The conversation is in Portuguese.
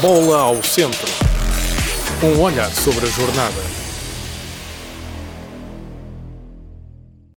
Bola ao centro. Um olhar sobre a jornada.